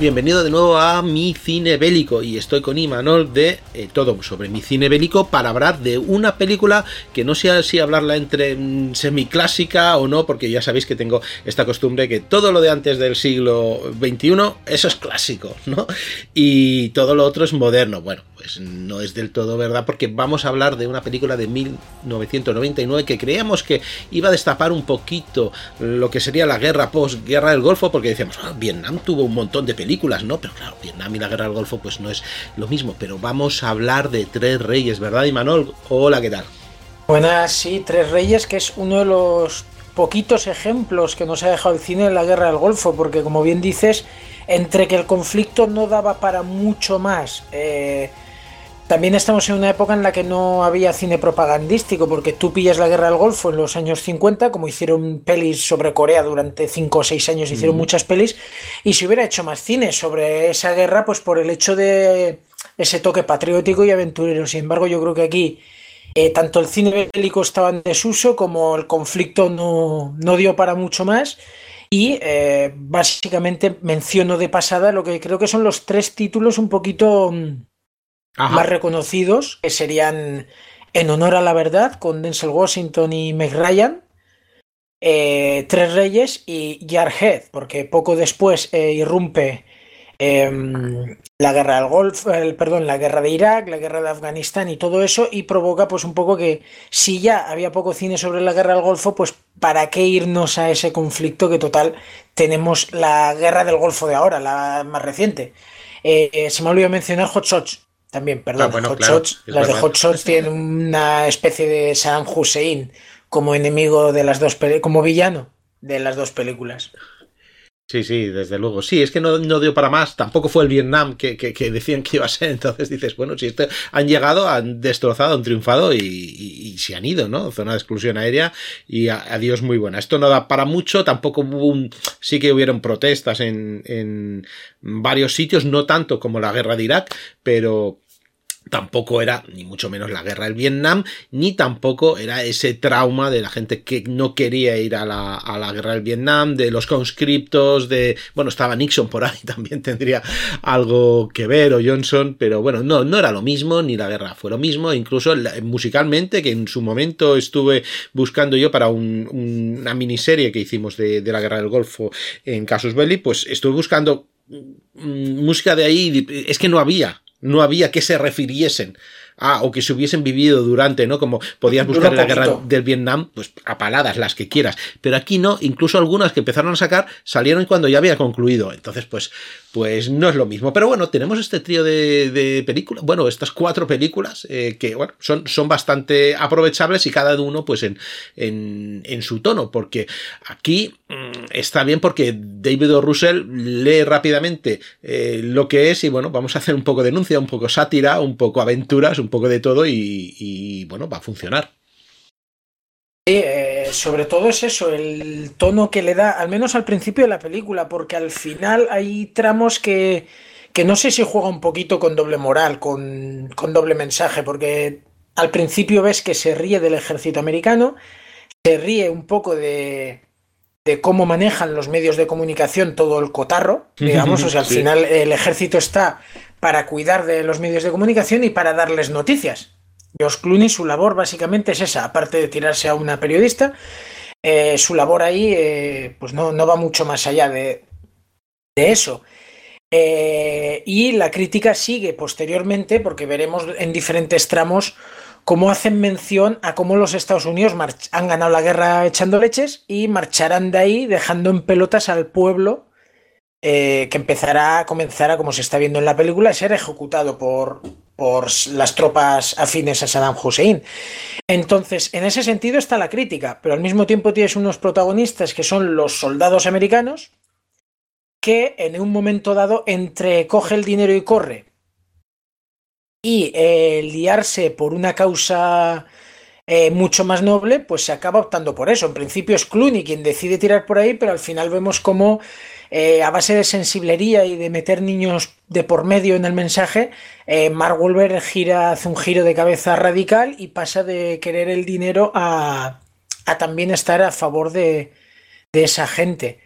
Bienvenido de nuevo a mi cine bélico y estoy con Imanol de eh, todo sobre mi cine bélico para hablar de una película que no sé si hablarla entre mm, semiclásica o no, porque ya sabéis que tengo esta costumbre que todo lo de antes del siglo XXI, eso es clásico, ¿no? Y todo lo otro es moderno. Bueno, pues no es del todo verdad porque vamos a hablar de una película de 1999 que creíamos que iba a destapar un poquito lo que sería la guerra post-guerra del Golfo porque decíamos, ah, Vietnam tuvo un montón de películas, ¿no? Pero claro, Vietnam y la guerra del Golfo pues no es lo mismo, pero vamos a hablar de Tres Reyes, ¿verdad, Imanol? Hola, ¿qué tal? Buenas, sí, Tres Reyes, que es uno de los poquitos ejemplos que nos ha dejado el cine en la guerra del Golfo, porque como bien dices, entre que el conflicto no daba para mucho más, eh, también estamos en una época en la que no había cine propagandístico, porque tú pillas la guerra del Golfo en los años 50, como hicieron pelis sobre Corea durante 5 o 6 años, hicieron muchas pelis, y si hubiera hecho más cine sobre esa guerra, pues por el hecho de ese toque patriótico y aventurero. Sin embargo, yo creo que aquí eh, tanto el cine bélico estaba en desuso, como el conflicto no, dio para mucho más. Y eh, básicamente menciono de pasada lo que creo que son los tres títulos un poquito más reconocidos, que serían En honor a la verdad, con Denzel Washington y Meg Ryan, eh, Tres Reyes y Jarhead, porque poco después eh, irrumpe em, la guerra del Golfo, perdón, la guerra de Irak, la guerra de Afganistán y todo eso, y provoca pues un poco que si ya había poco cine sobre la guerra del Golfo, pues para qué irnos a ese conflicto que total tenemos la guerra del Golfo de ahora, la más reciente. Eh, se me olvidó mencionar Hot Shots, también, perdón. Ah, Hot Shots, las de Hot Shots tienen una especie de Saddam Hussein como enemigo de las dos como villano de las dos películas. Sí, sí, desde luego. Sí, es que no, dio para más. Tampoco fue el Vietnam que, decían que iba a ser. Entonces dices, bueno, si este, han llegado, han destrozado, han triunfado y, se han ido, ¿no? Zona de exclusión aérea y adiós muy buena. Esto no da para mucho. Tampoco hubo un, sí que hubieron protestas en, en varios sitios, no tanto como la guerra de Irak, pero, tampoco era ni mucho menos la guerra del Vietnam, ni tampoco era ese trauma de la gente que no quería ir a la, a la guerra del Vietnam, de los conscriptos, de, bueno, estaba Nixon por ahí, también tendría algo que ver, o Johnson, pero bueno, no, no era lo mismo, ni la guerra fue lo mismo, incluso musicalmente, que en su momento estuve buscando yo para una miniserie que hicimos de, de la guerra del Golfo en Casus Belli, pues estuve buscando mm, música de ahí, es que no había, no había que se refiriesen a o que se hubiesen vivido durante, ¿no? Como podías buscar en la guerra del Vietnam, pues a paladas, las que quieras. Pero aquí no, incluso algunas que empezaron a sacar salieron cuando ya había concluido. Entonces, pues, pues no es lo mismo. Pero bueno, tenemos este trío de, películas, bueno, estas cuatro películas eh, que, bueno, son, son bastante aprovechables y cada uno, pues, en, en, en su tono, porque aquí mm, está bien porque David o. Russell lee rápidamente eh, lo que es y, bueno, vamos a hacer un poco de denuncia, un poco sátira, un poco aventuras, un poco de todo y, bueno, va a funcionar. Eh, sobre todo es eso, el tono que le da, al menos al principio de la película, porque al final hay tramos que, que no sé si juega un poquito con doble moral, con, con doble mensaje, porque al principio ves que se ríe del ejército americano, se ríe un poco de, de cómo manejan los medios de comunicación todo el cotarro, digamos, o sea, al final el ejército está para cuidar de los medios de comunicación y para darles noticias. Josh Clooney, su labor básicamente es esa, aparte de tirarse a una periodista, eh, su labor ahí eh, pues no, no, va mucho más allá de, de eso. Eh, y la crítica sigue posteriormente, porque veremos en diferentes tramos cómo hacen mención a cómo los Estados Unidos han ganado la guerra echando leches y marcharán de ahí dejando en pelotas al pueblo que empezará, comenzará, como se está viendo en la película, a ser ejecutado por, por las tropas afines a Saddam Hussein. Entonces, en ese sentido está la crítica, pero al mismo tiempo tienes unos protagonistas que son los soldados americanos, que en un momento dado entre coge el dinero y corre y eh, liarse por una causa eh, mucho más noble, pues se acaba optando por eso. En principio es Clooney quien decide tirar por ahí, pero al final vemos como eh, a base de sensiblería y de meter niños de por medio en el mensaje, Mark Wolver gira, hace un giro de cabeza radical y pasa de querer el dinero a, también estar a favor de, esa gente.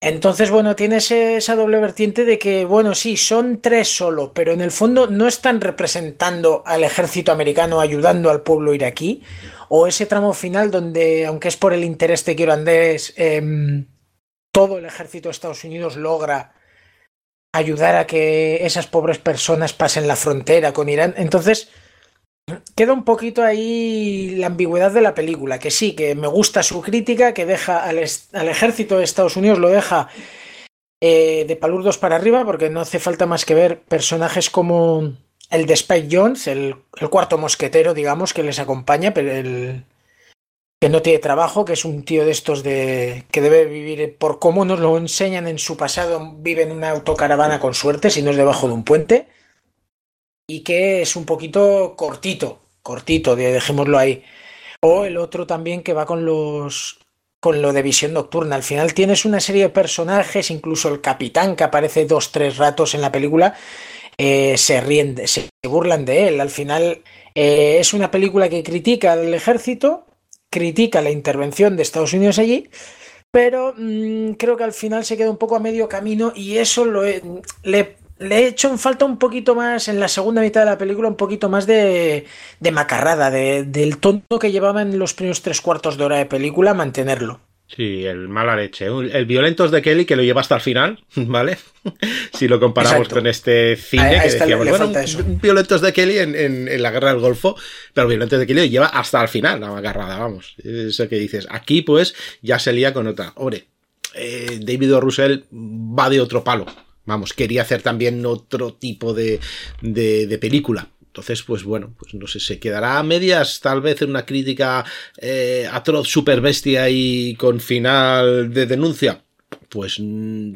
Entonces, bueno, tienes esa doble vertiente de que, bueno, sí, son tres solo, pero en el fondo no están representando al ejército americano ayudando al pueblo iraquí, o ese tramo final donde, aunque es por el interés de Quiero todo el ejército de Estados Unidos logra ayudar a que esas pobres personas pasen la frontera con Irán. Entonces, Queda un poquito ahí la ambigüedad de la película, que sí, que me gusta su crítica, que deja al, ejército de Estados Unidos, lo deja eh, de palurdos para arriba, porque no hace falta más que ver personajes como el de Spike Jones, el, cuarto mosquetero, digamos, que les acompaña, pero el que no tiene trabajo, que es un tío de estos de que debe vivir por cómo nos lo enseñan en su pasado, vive en una autocaravana con suerte, si no es debajo de un puente y que es un poquito cortito, cortito, dejémoslo ahí. O el otro también que va con los con lo de visión nocturna. Al final tienes una serie de personajes, incluso el capitán que aparece dos, tres ratos en la película, eh, se ríen, se burlan de él. Al final eh, es una película que critica al ejército, critica la intervención de Estados Unidos allí, pero mm, creo que al final se queda un poco a medio camino y eso lo, le le he hecho en falta un poquito más en la segunda mitad de la película, un poquito más de, de macarrada, de, del tonto que llevaba en los primeros tres cuartos de hora de película, mantenerlo. Sí, el mala leche. El Violentos de Kelly que lo lleva hasta el final, ¿vale? si lo comparamos con este cine que decíamos, bueno, Violentos de Kelly en, en, la guerra del Golfo, pero Violentos de Kelly lo lleva hasta el final, la agarrada, vamos. Eso que dices. Aquí, pues, ya se lía con otra. Hombre, eh, David o. Russell va de otro palo. Vamos, quería hacer también otro tipo de, de, película. Entonces, pues bueno, pues no sé, se quedará a medias, tal vez en una crítica eh, atroz, super bestia y con final de denuncia. Pues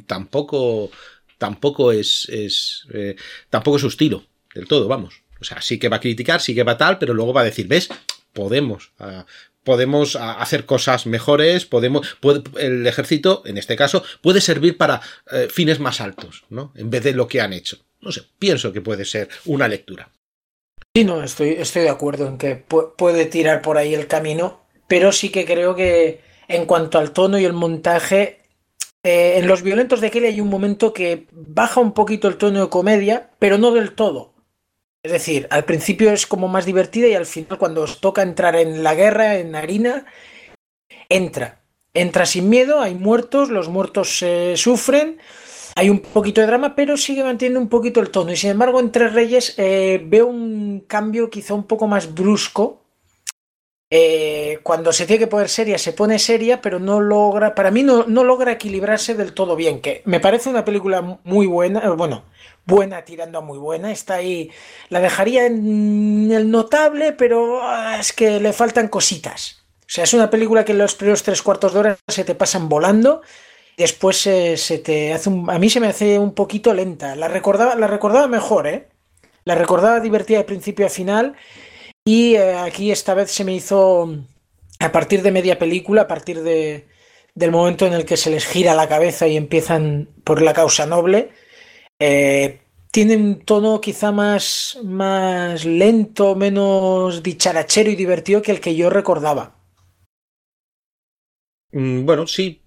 tampoco, tampoco es, es eh, tampoco es su estilo del todo, vamos. O sea, sí que va a criticar, sí que va tal, pero luego va a decir, ¿ves? Podemos. Ah, podemos hacer cosas mejores, podemos, el ejército, en este caso, puede servir para eh, fines más altos, ¿no? En vez de lo que han hecho. No sé, pienso que puede ser una lectura. Sí, no, estoy, estoy de acuerdo en que puede tirar por ahí el camino, pero sí que creo que en cuanto al tono y el montaje, eh, en Los Violentos de Kelly hay un momento que baja un poquito el tono de comedia, pero no del todo. Es decir, al principio es como más divertida y al final cuando os toca entrar en la guerra, en harina, entra. Entra sin miedo, hay muertos, los muertos se sufren, hay un poquito de drama, pero sigue manteniendo un poquito el tono. Y sin embargo, en Tres Reyes eh, veo un cambio quizá un poco más brusco. Eh, cuando se tiene que poner seria, se pone seria, pero no logra, para mí no, logra equilibrarse del todo bien. Que me parece una película muy buena, eh, bueno, buena tirando a muy buena. Está ahí, la dejaría en el notable, pero ah, es que le faltan cositas. O sea, es una película que en los primeros tres cuartos de hora se te pasan volando. Después se, te hace un, a mí se me hace un poquito lenta. La recordaba, la recordaba mejor, ¿eh? La recordaba divertida de principio a final. Y eh, aquí esta vez se me hizo a partir de media película, a partir de, del momento en el que se les gira la cabeza y empiezan por la causa noble eh, tiene un tono quizá más, más lento, menos dicharachero y divertido que el que yo recordaba. Mm, bueno, sí,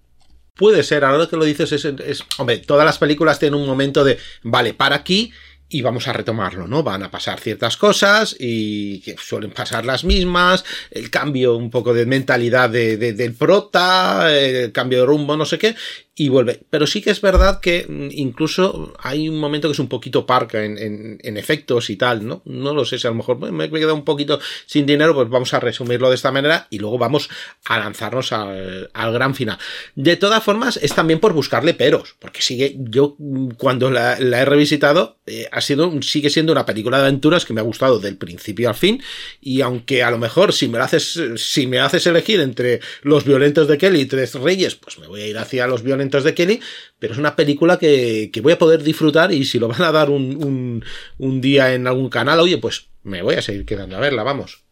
puede ser. Ahora que lo dices, es, es, Hombre, todas las películas tienen un momento de. Vale, para aquí y vamos a retomarlo, ¿no? Van a pasar ciertas cosas y que suelen pasar las mismas, el cambio un poco de mentalidad de, del prota, el cambio de rumbo, no sé qué, y vuelve. Pero sí que es verdad que mm, incluso hay un momento que es un poquito parca en, en, efectos y tal, ¿no? No lo sé si a lo mejor me he quedado un poquito sin dinero, pues vamos a resumirlo de esta manera y luego vamos a lanzarnos al, al gran final. De todas formas, es también por buscarle peros, porque sigue, yo mm, cuando la, he revisitado, eh, ha sido, sigue siendo una película de aventuras que me ha gustado del principio al fin, y aunque a lo mejor si me haces, si me haces elegir entre los violentos de Kelly y Tres Reyes, pues me voy a ir hacia los violentos de Kelly, pero es una película que, que voy a poder disfrutar y si lo van a dar un, un, un, día en algún canal, oye, pues me voy a seguir quedando a verla, vamos.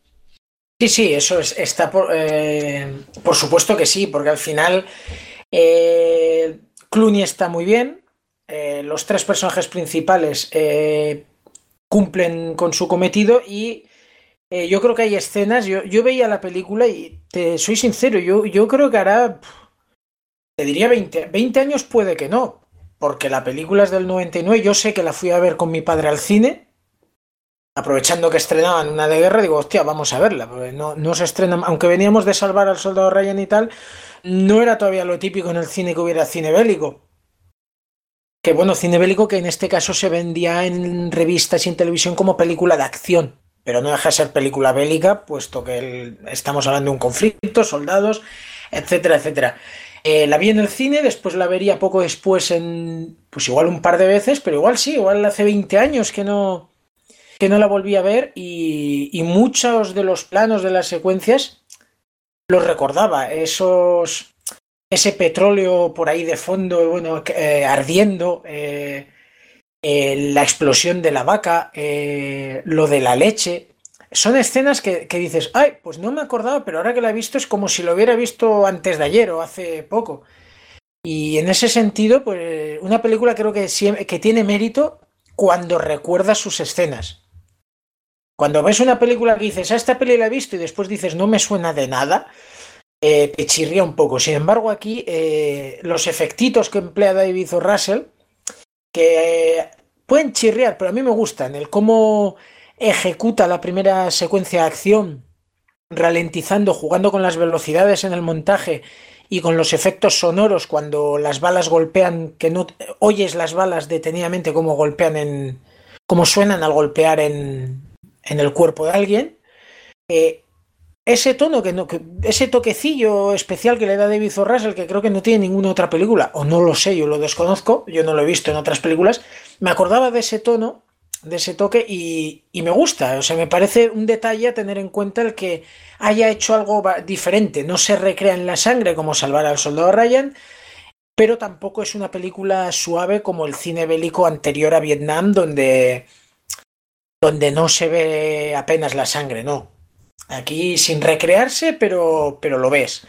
Sí, sí, eso es, está por, eh, por supuesto que sí, porque al final eh, Clooney está muy bien, eh, los tres personajes principales eh, cumplen con su cometido y yo creo que hay escenas, yo, yo, veía la película y te soy sincero, yo, yo creo que hará, te diría 20, 20 años puede que no, porque la película es del 99, yo sé que la fui a ver con mi padre al cine, aprovechando que estrenaban una de guerra, digo, hostia, vamos a verla, porque no, se estrena, aunque veníamos de salvar al soldado Ryan y tal, no era todavía lo típico en el cine que hubiera cine bélico. Que bueno, cine bélico que en este caso se vendía en revistas y en televisión como película de acción pero no deja de ser película bélica, puesto que estamos hablando de un conflicto, soldados, etcétera, etcétera. Eh, la vi en el cine, después la vería poco después en, pues igual un par de veces, pero igual sí, igual hace 20 años que no, que no la volví a ver y, muchos de los planos de las secuencias los recordaba, esos, ese petróleo por ahí de fondo, bueno, eh, ardiendo, eh, la explosión de la vaca, lo de la leche. Son escenas que, que, dices, ay, pues no me acordaba, pero ahora que la he visto es como si lo hubiera visto antes de ayer o hace poco. Y en ese sentido, pues una película creo que, que tiene mérito cuando recuerdas sus escenas. Cuando ves una película que dices, a esta peli la he visto y después dices, no me suena de nada, eh, te chirría un poco. Sin embargo, aquí eh, los efectitos que emplea David o Russell que pueden chirriar, pero a mí me gustan. El cómo ejecuta la primera secuencia de acción, ralentizando, jugando con las velocidades en el montaje y con los efectos sonoros cuando las balas golpean, que no oyes las balas detenidamente como golpean en. como suenan al golpear en, en el cuerpo de alguien. Eh, ese tono, que no, ese toquecillo especial que le da David o. Que creo que no tiene ninguna otra película, o no lo sé, yo lo desconozco, yo no lo he visto en otras películas, me acordaba de ese tono, de ese toque, y, y me gusta, o sea, me parece un detalle a tener en cuenta el que haya hecho algo diferente, no se recrea en la sangre como salvar al soldado Ryan, pero tampoco es una película suave como el cine bélico anterior a Vietnam, donde, donde no se ve apenas la sangre, no. Aquí sin recrearse, pero, pero lo ves.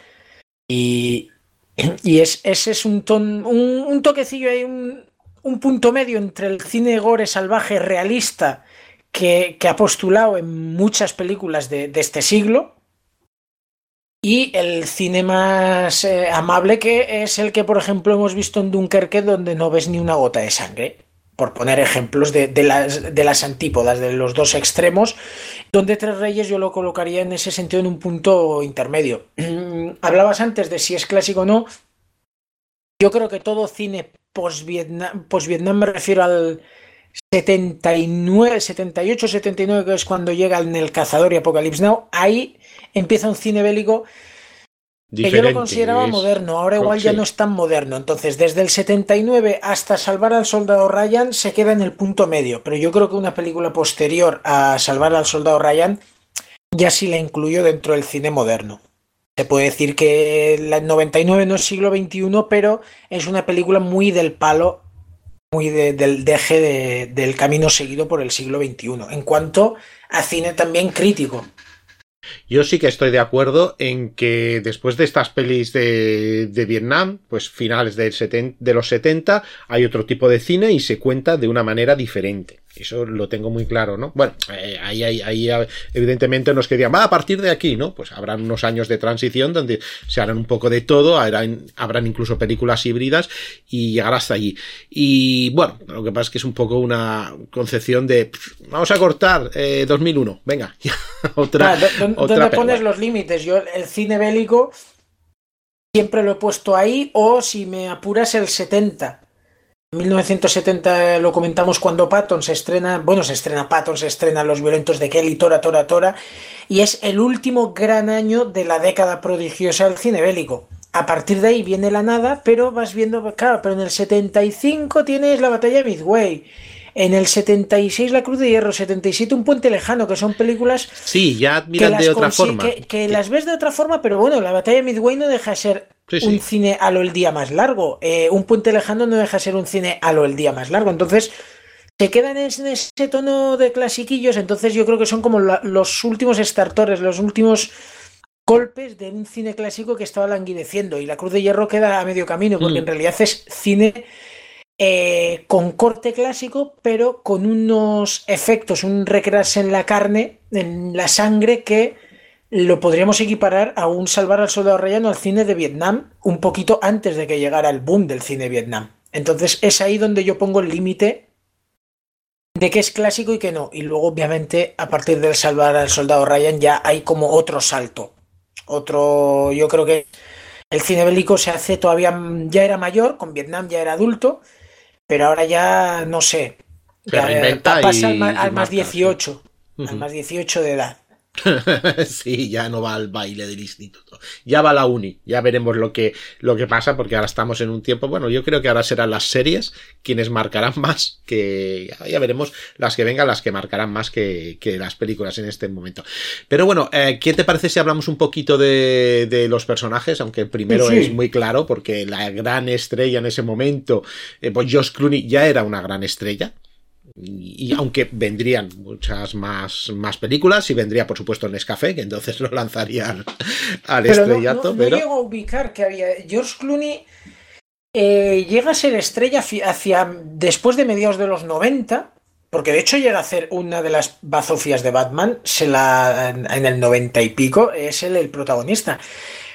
Y, y es, ese es un, ton, un, un toquecillo ahí, un, un, punto medio entre el cine gore salvaje realista que, ha postulado en muchas películas de, este siglo y el cine más eh, amable que es el que, por ejemplo, hemos visto en Dunkerque donde no ves ni una gota de sangre por poner ejemplos de, de, las, de, las, antípodas, de los dos extremos, donde Tres Reyes yo lo colocaría en ese sentido en un punto intermedio. Hablabas antes de si es clásico o no. Yo creo que todo cine post-Vietnam, post -Vietnam me refiero al 79, 78, 79, que es cuando llega en El Cazador y Apocalypse Now, ahí empieza un cine bélico que yo lo consideraba es... moderno, ahora igual sí. ya no es tan moderno. Entonces, desde el 79 hasta Salvar al Soldado Ryan se queda en el punto medio. Pero yo creo que una película posterior a Salvar al Soldado Ryan ya sí la incluyó dentro del cine moderno. Se puede decir que el 99 no es siglo XXI, pero es una película muy del palo, muy de, del deje de, del camino seguido por el siglo XXI. En cuanto a cine también crítico, yo sí que estoy de acuerdo en que después de estas pelis de, Vietnam, pues finales de los 70, hay otro tipo de cine y se cuenta de una manera diferente. Eso lo tengo muy claro, ¿no? Bueno, eh, ahí, ahí, ahí evidentemente nos querían, va a partir de aquí, ¿no? Pues habrán unos años de transición donde se harán un poco de todo, habrán, habrán incluso películas híbridas y llegar hasta allí. Y bueno, lo que pasa es que es un poco una concepción de, vamos a cortar eh, 2001, venga, otra. Ah, ¿Dónde, otra pones los límites? Yo, el cine bélico siempre lo he puesto ahí, o si me apuras, el 70 1970 lo comentamos cuando Patton se estrena, bueno, se estrena Patton, se estrena Los Violentos de Kelly, Tora, Tora, Tora, y es el último gran año de la década prodigiosa del cine bélico. A partir de ahí viene la nada, pero vas viendo, claro, pero en el 75 tienes la batalla de Midway, En el 76 La Cruz de Hierro, 77 Un Puente Lejano, que son películas... Sí, ya miran de otra forma. Que, las ves de otra forma, pero bueno, la batalla de Midway no deja de ser un cine a lo el día más largo. Eh, un Puente Lejano no deja de ser un cine a lo el día más largo. Entonces, se quedan en ese tono de clasiquillos, entonces yo creo que son como los últimos startores, los últimos golpes de un cine clásico que estaba languideciendo y la Cruz de Hierro queda a medio camino porque mm. en realidad es cine eh, con corte clásico pero con unos efectos, un recrearse en la carne, en la sangre que lo podríamos equiparar a un Salvar al Soldado Rayano al cine de Vietnam un poquito antes de que llegara el boom del cine Vietnam. Entonces es ahí donde yo pongo el límite de qué es clásico y qué no. Y luego, obviamente, a partir del Salvar al Soldado Ryan ya hay como otro salto otro, yo creo que el cine bélico se hace todavía, ya era mayor, con Vietnam ya era adulto, pero ahora ya no sé. pasa al, más 18, al más 18 de edad. sí, ya no va al baile del instituto. Ya va a la uni. Ya veremos lo que, lo que pasa, porque ahora estamos en un tiempo. Bueno, yo creo que ahora serán las series quienes marcarán más que. Ya, veremos las que vengan, las que marcarán más que, las películas en este momento. Pero bueno, eh, ¿qué te parece si hablamos un poquito de, los personajes? Aunque el primero es muy claro, porque la gran estrella en ese momento, eh, pues Josh Clooney ya era una gran estrella y, aunque vendrían muchas más, más películas y vendría por supuesto Nescafé que entonces lo lanzarían al estrellato pero no, llego a ubicar que había. George Clooney eh, llega a ser estrella hacia después de mediados de los 90 porque de hecho llega a hacer una de las bazofias de Batman se la en el 90 y pico es él el protagonista.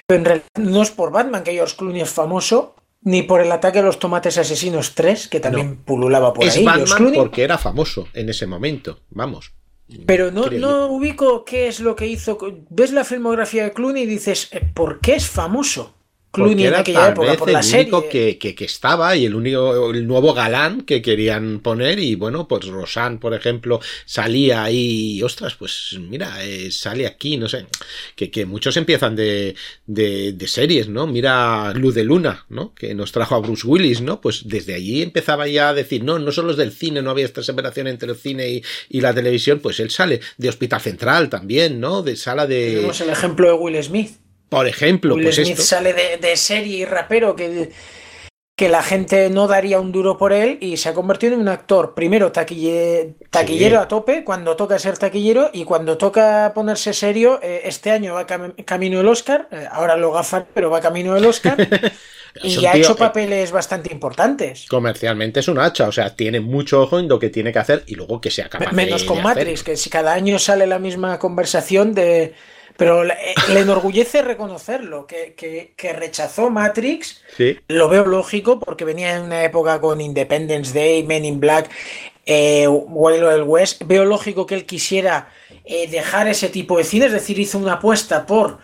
Pero en realidad no es por Batman que George Clooney es famoso ni por el ataque a los tomates asesinos 3, que también pululaba por es ahí. Batman porque era famoso en ese momento, vamos. Pero no, no ubico qué es lo que hizo. Ves la filmografía de Clooney y dices, eh, ¿por qué es famoso? Clooney era en aquella época, por la el único que, que, estaba y el único el nuevo galán que querían poner y bueno pues Rosan por ejemplo salía ahí y ostras pues mira eh, sale aquí no sé que, que muchos empiezan de, de, de, series no mira Luz de Luna no que nos trajo a Bruce Willis no pues desde allí empezaba ya a decir no no solo es del cine no había esta separación entre el cine y, y la televisión pues él sale. De Hospital Central también no de sala de tenemos el ejemplo de Will Smith por ejemplo, Will pues Smith sale de, serie y rapero que, que la gente no daría un duro por él y se ha convertido en un actor, primero taquillero a tope, cuando toca ser taquillero y cuando toca ponerse serio, eh, este año va camino del Oscar, eh, ahora lo gafan, pero va camino del Oscar. y ha hecho papeles bastante importantes. Comercialmente es un hacha, o sea, tiene mucho ojo en lo que tiene que hacer y luego que sea capaz Menos con Matrix, que si cada año sale la misma conversación de pero le, eh, enorgullece reconocerlo, que, rechazó Matrix. Lo veo lógico porque venía en una época con Independence Day, Men in Black, eh, Wild West. Veo lógico que él quisiera eh, dejar ese tipo de cine, es decir, hizo una apuesta por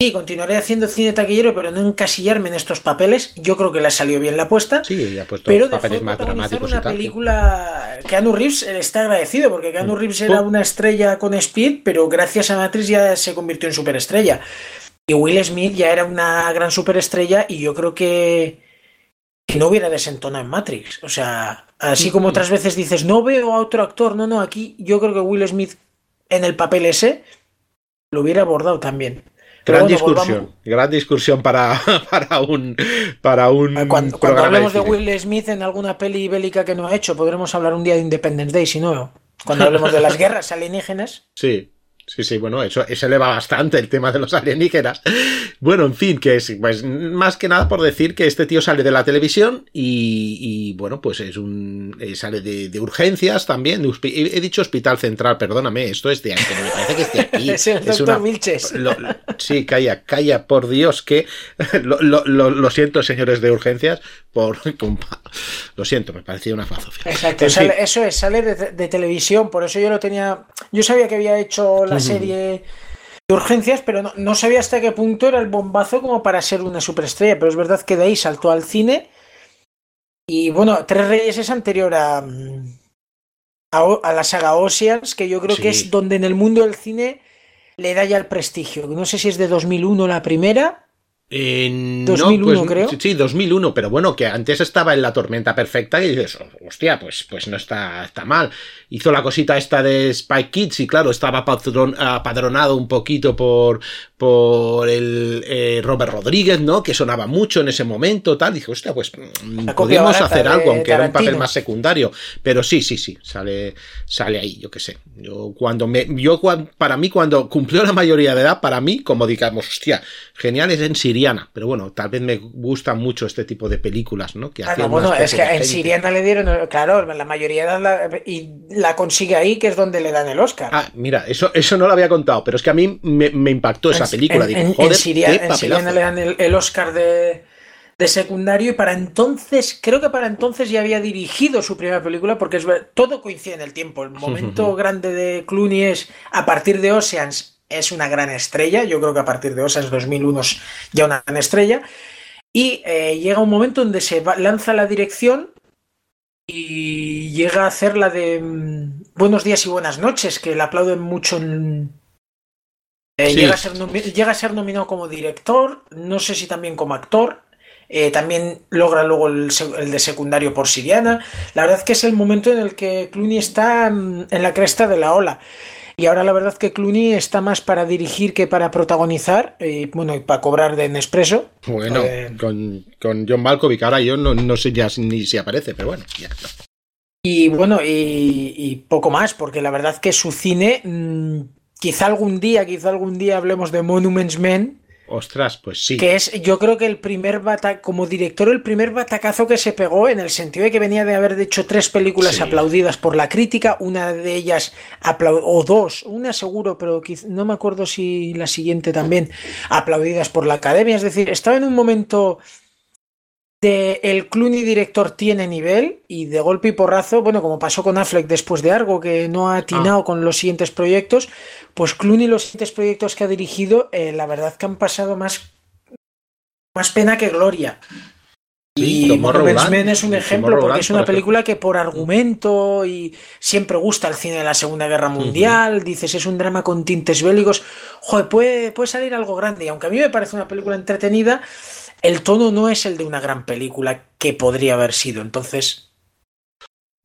Sí, continuaré haciendo cine taquillero, pero no encasillarme en estos papeles. Yo creo que le ha salido bien la apuesta. Sí, ha puesto pero papeles más dramáticos. Una película. Keanu Reeves está agradecido, porque Keanu mm. Reeves era una estrella con Speed, pero gracias a Matrix ya se convirtió en superestrella. Y Will Smith ya era una gran superestrella, y yo creo que, que no hubiera desentonado en Matrix. O sea, así como otras veces dices, no veo a otro actor, no, no, aquí yo creo que Will Smith en el papel ese lo hubiera abordado también. Gran discusión, gran discusión para, para un para un cuando, hablemos de, Will Smith en alguna peli bélica que no ha hecho, podremos hablar un día de Independence Day, si no, cuando hablemos de las guerras alienígenas. Sí, Sí, sí, bueno, eso, eso eleva bastante el tema de los alienígenas. Bueno, en fin, que es pues, más que nada por decir que este tío sale de la televisión y, bueno, pues es un. Eh, sale de, urgencias también. he, dicho hospital central, perdóname, esto es de aquí, me parece que es de aquí. es, es una, Vilches. sí, calla, calla, por Dios, que. Lo, siento, señores de urgencias, por. Lo siento, me parecía una fazofia. Exacto, eso es, sale de, televisión, por eso yo lo tenía. Yo sabía que había hecho la serie de urgencias, pero no, sabía hasta qué punto era el bombazo como para ser una superestrella. Pero es verdad que de ahí saltó al cine. Y bueno, Tres Reyes es anterior a, a, la saga Oceans, que yo creo que es donde en el mundo del cine le da ya el prestigio. No sé si es de 2001 la primera En 2001, creo. Sí, 2001, pero bueno, que antes estaba en la tormenta perfecta y dices, hostia, pues, pues no está, está mal. Hizo la cosita esta de Spike Kids y claro, estaba apadronado un poquito por, por el eh, Robert Rodríguez, ¿no? Que sonaba mucho en ese momento, tal. dije, hostia, pues mm, podríamos hacer algo, aunque era un papel más secundario. Pero sí, sí, sí, sale, sale ahí, yo qué sé. Yo cuando me, yo para mí, cuando cumplió la mayoría de edad, para mí, como digamos, hostia, genial es en Siria pero bueno, tal vez me gusta mucho este tipo de películas, ¿no? Que ah, bueno, es que en Siriana le dieron, claro, la mayoría la, y la consigue ahí, que es donde le dan el Oscar. Ah, mira, eso, eso no lo había contado, pero es que a mí me, impactó esa película. En, Digo, Siriana, le dan el, Oscar de, de secundario y para entonces, creo que para entonces ya había dirigido su primera película porque es, todo coincide en el tiempo. El momento grande de Clooney es a partir de Oceans es una gran estrella. Yo creo que a partir de Osas 2001 es ya una gran estrella. Y eh, llega un momento donde se lanza la dirección y llega a hacer la de mm, Buenos días y buenas noches, que le aplauden mucho. En... Eh, llega, a ser nominado como director, no sé si también como actor. Eh, también logra luego el, el, de secundario por Siriana. La verdad que es el momento en el que Clooney está mm, en la cresta de la ola. Y ahora la verdad que Clooney está más para dirigir que para protagonizar, y bueno, y para cobrar de Nespresso. Bueno, eh, con, John Malkovich, ahora yo no, sé ya ni si aparece, pero bueno, ya Y bueno, y, poco más, porque la verdad que su cine, mm, quizá algún día, quizá algún día hablemos de Monuments Men, Ostras, pues sí. Que es, yo creo que el primer bata, como director, el primer batacazo que se pegó en el sentido de que venía de haber hecho tres películas aplaudidas por la crítica, una de ellas o dos, una seguro, pero no me acuerdo si la siguiente también, aplaudidas por la academia. Es decir, estaba en un momento de el Clooney director tiene nivel y de golpe y porrazo, bueno, como pasó con Affleck después de algo que no ha atinado ah. con los siguientes proyectos, pues Clooney los siguientes proyectos que ha dirigido, eh, la verdad que han pasado más, más pena que gloria. y Men es un ejemplo porque es una película que por argumento y siempre gusta el cine de la Segunda Guerra Mundial, dices es un drama con tintes bélicos, joder, puede, puede salir algo grande y aunque a mí me parece una película entretenida, el tono no es el de una gran película que podría haber sido. Entonces,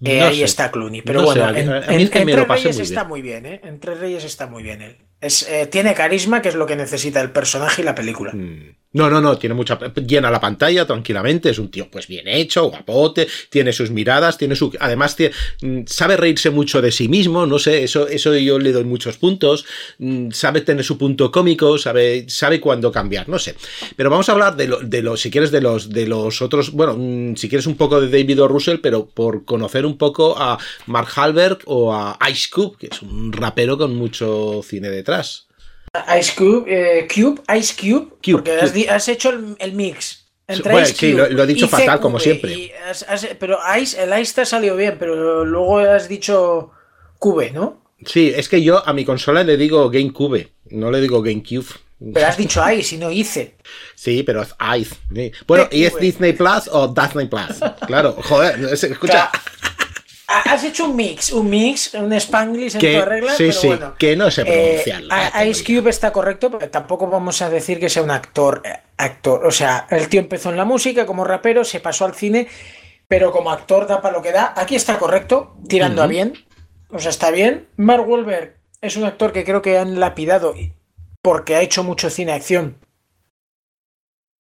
eh, ahí está Clooney. Pero bueno, en, Entre Reyes está muy bien, ¿eh? Entre Reyes está muy bien él. Es, eh, tiene carisma, que es lo que necesita el personaje y la película. Mm. No, no, no, tiene mucha. Llena la pantalla tranquilamente, es un tío pues bien hecho, guapote, tiene sus miradas, tiene su. Además, mm, sabe reírse mucho de sí mismo, no sé, eso, eso yo le doy muchos puntos. Mm, sabe tener su punto cómico, sabe, sabe cuándo cambiar, no sé. Pero vamos a hablar de los, de los si quieres, de los, de los otros. Bueno, mm, si quieres un poco de David o. Russell, pero por conocer un poco a Mark Halberg o a Ice Cube, que es un rapero con mucho cine detrás. Ice Cube, eh, Cube, Ice Cube, porque Has, hecho el, mix. Entre Ice Cube sí, lo, he dicho fatal, como siempre. pero Ice, el Ice te ha salido bien, pero luego has dicho Cube, ¿no? Sí, es que yo a mi consola le digo GameCube, no le digo GameCube. Pero has dicho Ice y no hice. Sí, pero es Ice. Bueno, ¿y es Disney Plus o Disney Plus? Claro, joder, escucha. Has hecho un mix, un mix, un spanglish en tu regla. Sí, sí, que no sé pronunciarlo. Eh, Ice Cube está correcto, pero tampoco vamos a decir que sea un actor, eh, actor. O sea, el tío empezó en la música como rapero, se pasó al cine, pero como actor da para lo que da. Aquí está correcto, tirando a bien. O sea, está bien. Mark Wahlberg es un actor que creo que han lapidado porque ha hecho mucho cine acción.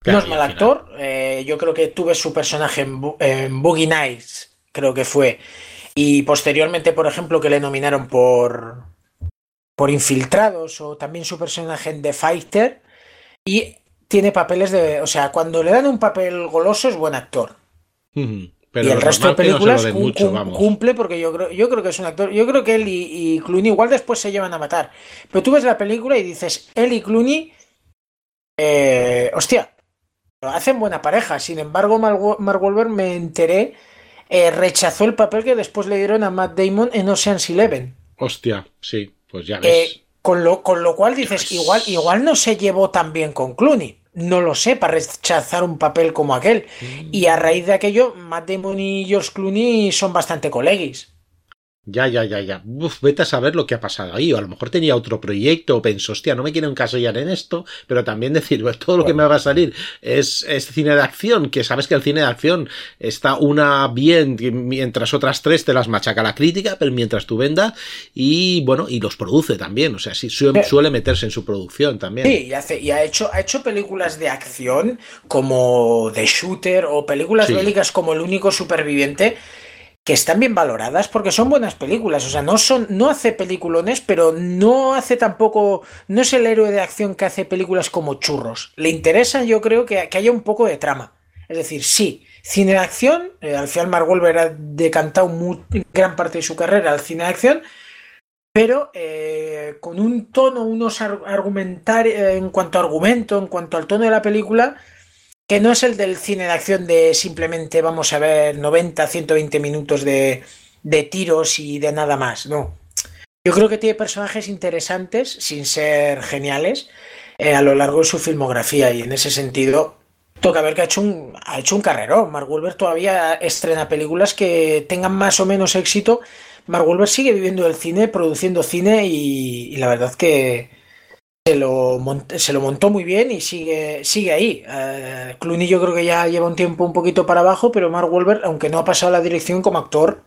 no es mal actor. Eh, yo creo que tuve su personaje en, en Boogie Nights, creo que fue y posteriormente, por ejemplo, que le nominaron por, por Infiltrados o también su personaje en The Fighter. Y tiene papeles de. O sea, cuando le dan un papel goloso es buen actor. Pero y el resto de películas cumple porque yo creo, yo creo que es un actor. Yo creo que él y, Clooney igual después se llevan a matar. Pero tú ves la película y dices, él y Clooney. Eh, hostia, hacen buena pareja. Sin embargo, Mark Wolver me enteré eh, rechazó el papel que después le dieron a Matt Damon en Ocean's Eleven. Hostia, sí, pues ya ves. Eh, con, lo, con lo cual dices, igual, igual no se llevó tan bien con Clooney. No lo sé, para rechazar un papel como aquel. Mm. Y a raíz de aquello, Matt Damon y George Clooney son bastante coleguis. Ya, ya, ya, ya. Uf, vete a saber lo que ha pasado ahí. O a lo mejor tenía otro proyecto o pensó, hostia, no me quiero encasillar en esto, pero también decir, pues, todo lo que me va a salir es, es, cine de acción, que sabes que el cine de acción está una bien, mientras otras tres te las machaca la crítica, pero mientras tú vendas, y bueno, y los produce también. O sea, sí, suele, suele meterse en su producción también. Sí, y, hace, y ha, hecho, ha hecho películas de acción como The Shooter o películas sí. bélicas como El único superviviente que están bien valoradas porque son buenas películas. O sea, no son, no hace peliculones, pero no hace tampoco, no es el héroe de acción que hace películas como churros. Le interesa, yo creo, que, que haya un poco de trama. Es decir, sí, cine de acción. Eh, al final, Mark Wolver ha decantado gran parte de su carrera al cine de acción. Pero eh, con un tono, unos eh, en cuanto a argumento, en cuanto al tono de la película, que no es el del cine de acción de simplemente vamos a ver 90, 120 minutos de, de tiros y de nada más, no. Yo creo que tiene personajes interesantes, sin ser geniales, eh, a lo largo de su filmografía y en ese sentido toca ver que ha hecho un, ha hecho un carrerón. Mark Wolver todavía estrena películas que tengan más o menos éxito. Mark Wolver sigue viviendo del cine, produciendo cine y, y la verdad que, se lo, se lo montó muy bien y sigue, sigue ahí. Uh, Clooney yo creo que ya lleva un tiempo un poquito para abajo, pero Mark Wolver, aunque no ha pasado la dirección como actor,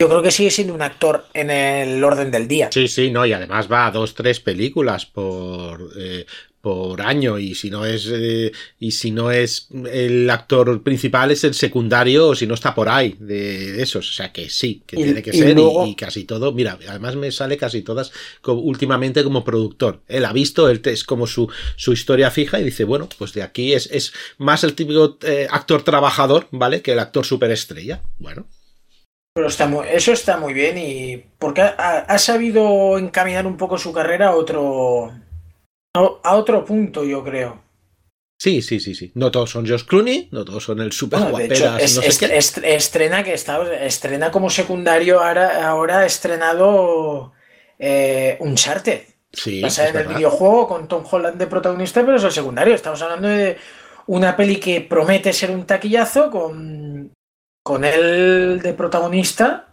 yo creo que sigue siendo un actor en el orden del día. Sí, sí, no, y además va a dos, tres películas por, eh, por año y si no es eh, y si no es el actor principal es el secundario o si no está por ahí de, de esos. O sea que sí que y, tiene que y ser luego... y, y, casi todo. Mira además me sale casi todas como, últimamente como productor. Él ha visto él es como su, su historia fija y dice bueno pues de aquí es, es más el típico eh, actor trabajador vale que el actor superestrella bueno. Pero está muy, eso está muy bien y porque ha, ha sabido encaminar un poco su carrera a otro a otro punto, yo creo. Sí, sí, sí, sí. No todos son Josh Clooney, no todos son el super bueno, guaperas, hecho, es, no sé est qué. Est estrena que está, estrena como secundario ahora, ahora ha estrenado eh, Uncharted. Sí, Pasa en el videojuego con Tom Holland de protagonista, pero es el secundario. Estamos hablando de una peli que promete ser un taquillazo con, con él de protagonista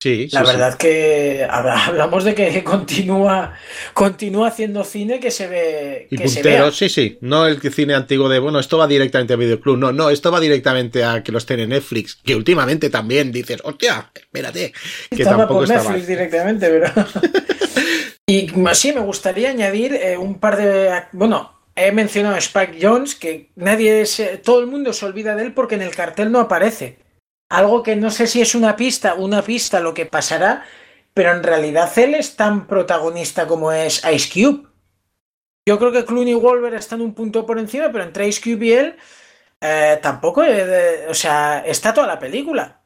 Sí, la sí, verdad sí. que hablamos de que continúa continúa haciendo cine que se ve y que puntero, se sí, sí, no el cine antiguo de bueno, esto va directamente a videoclub, no, no, esto va directamente a que los tiene Netflix, que últimamente también dices, hostia, espérate, que estaba tampoco por está Netflix mal. directamente, pero y sí me gustaría añadir eh, un par de bueno, he mencionado a Spike Jones que nadie se, todo el mundo se olvida de él porque en el cartel no aparece. Algo que no sé si es una pista, una pista lo que pasará, pero en realidad él es tan protagonista como es Ice Cube. Yo creo que Clooney y Wolver están un punto por encima, pero entre Ice Cube y él eh, tampoco, eh, o sea, está toda la película.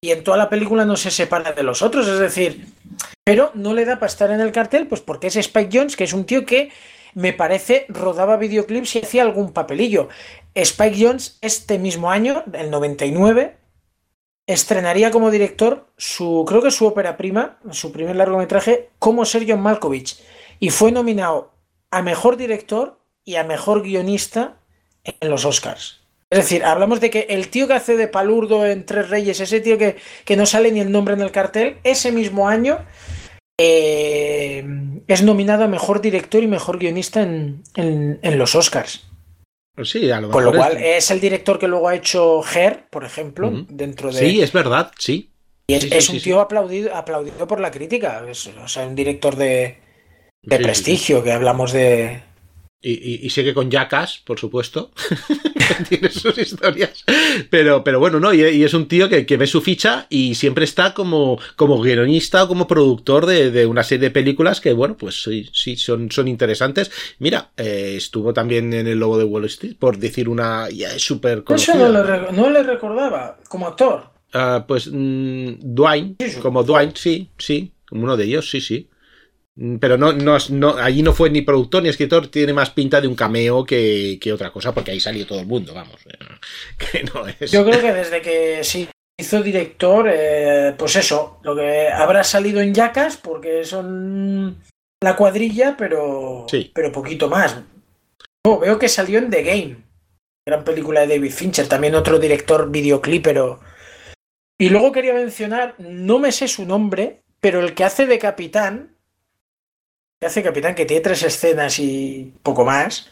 Y en toda la película no se separa de los otros, es decir, pero no le da para estar en el cartel, pues porque es Spike Jones, que es un tío que me parece rodaba videoclips y hacía algún papelillo. Spike Jones este mismo año, el 99, estrenaría como director su, creo que su ópera prima, su primer largometraje, como ser John Malkovich. Y fue nominado a mejor director y a mejor guionista en los Oscars. Es decir, hablamos de que el tío que hace de palurdo en Tres Reyes, ese tío que, que no sale ni el nombre en el cartel, ese mismo año eh, es nominado a mejor director y mejor guionista en, en, en los Oscars. Sí, a lo Con lo cual es... es... el director que luego ha hecho Her, por ejemplo, uh -huh. dentro de. Sí, es verdad, sí. Y es, sí, es sí, un tío aplaudido, aplaudido por la crítica. Es, o sea, un director de, de prestigio, que hablamos de. Y, y, y, sigue con Jackass, por supuesto. Tiene sus historias. Pero, pero bueno, no, y, y es un tío que, que, ve su ficha y siempre está como, como guionista o como productor de, de, una serie de películas que, bueno, pues sí, sí son, son interesantes. Mira, eh, estuvo también en El Lobo de Wall Street, por decir una. Ya es súper Eso no le, no le, recordaba como actor. Uh, pues mmm, Dwayne, como Dwayne, sí, sí, como uno de ellos, sí, sí. Pero no, no, no, allí no fue ni productor ni escritor, tiene más pinta de un cameo que, que otra cosa, porque ahí salió todo el mundo, vamos. Que no es. Yo creo que desde que sí hizo director, eh, pues eso, lo que habrá salido en Yacas, porque son la cuadrilla, pero, sí. pero poquito más. Oh, veo que salió en The Game, gran película de David Fincher, también otro director videoclip, pero Y luego quería mencionar, no me sé su nombre, pero el que hace de capitán, que hace capitán, que tiene tres escenas y poco más,